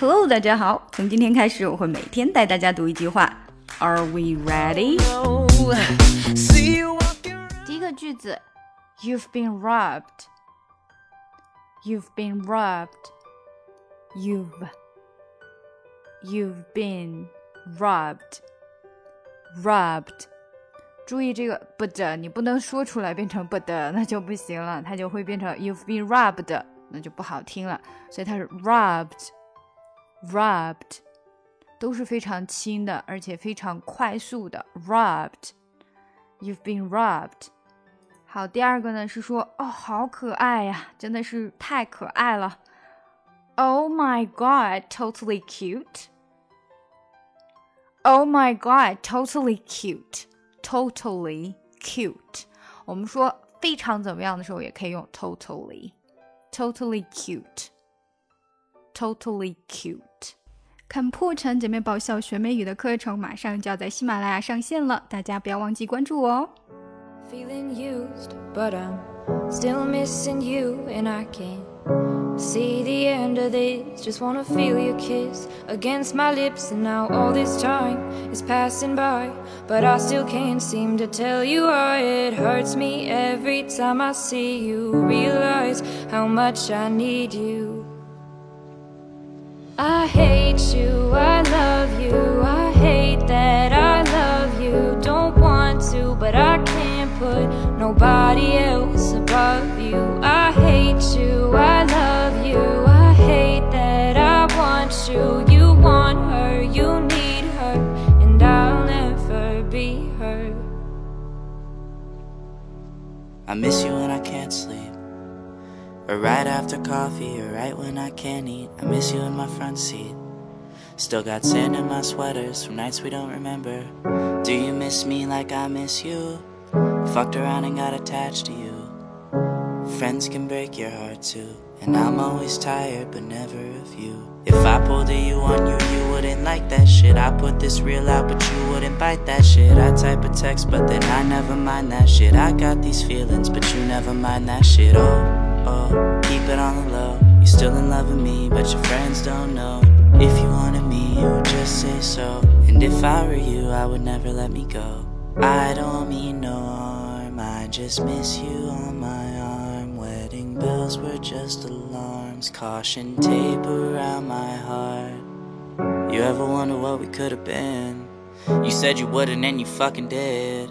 Hello，大家好。从今天开始，我会每天带大家读一句话。Are we ready？第一个句子，You've been robbed. You've been robbed. You've You've been robbed. Robbed. 注意这个 but 你不能说出来变成 but 那就不行了，它就会变成 You've been robbed，那就不好听了。所以它是 robbed robbed，robbed 都是非常轻的，而且非常快速的 robbed。You've been robbed。好，第二个呢是说哦，好可爱呀，真的是太可爱了。Oh my god, totally cute. Oh my god, totally cute. Totally cute。我们说非常怎么样的时候，也可以用 totally。Totally cute. Totally cute. 看破产姐妹爆笑学美语的课程，马上就要在喜马拉雅上线了，大家不要忘记关注哦。Feeling used, but I'm still missing you, and I can't see the end of this. Just wanna feel your kiss against my lips, and now all this time is passing by, but I still can't seem to tell you why it hurts me every time I see you. Realize how much I need you. I hate you, I love you, I hate that I love you. Don't want to, but I can't put nobody else above you. I hate you, I love you, I hate that I want you. You want her, you need her, and I'll never be her. I miss you when I can't sleep. Or right after coffee, or right when I can't eat. I miss you in my front seat. Still got sand in my sweaters from nights we don't remember. Do you miss me like I miss you? Fucked around and got attached to you. Friends can break your heart too. And I'm always tired, but never of you. If I pulled a you on you, you wouldn't like that shit. I put this real out, but you wouldn't bite that shit. I type a text, but then I never mind that shit. I got these feelings, but you never mind that shit. Oh oh, keep it on the low. You're still in love with me, but your friends don't know. If you wanted me, you would just say so. And if I were you, I would never let me go. I don't mean no harm, I just miss you on my arm. Wedding bells were just alarms, caution tape around my heart. You ever wonder what we could have been? You said you wouldn't, and you fucking did.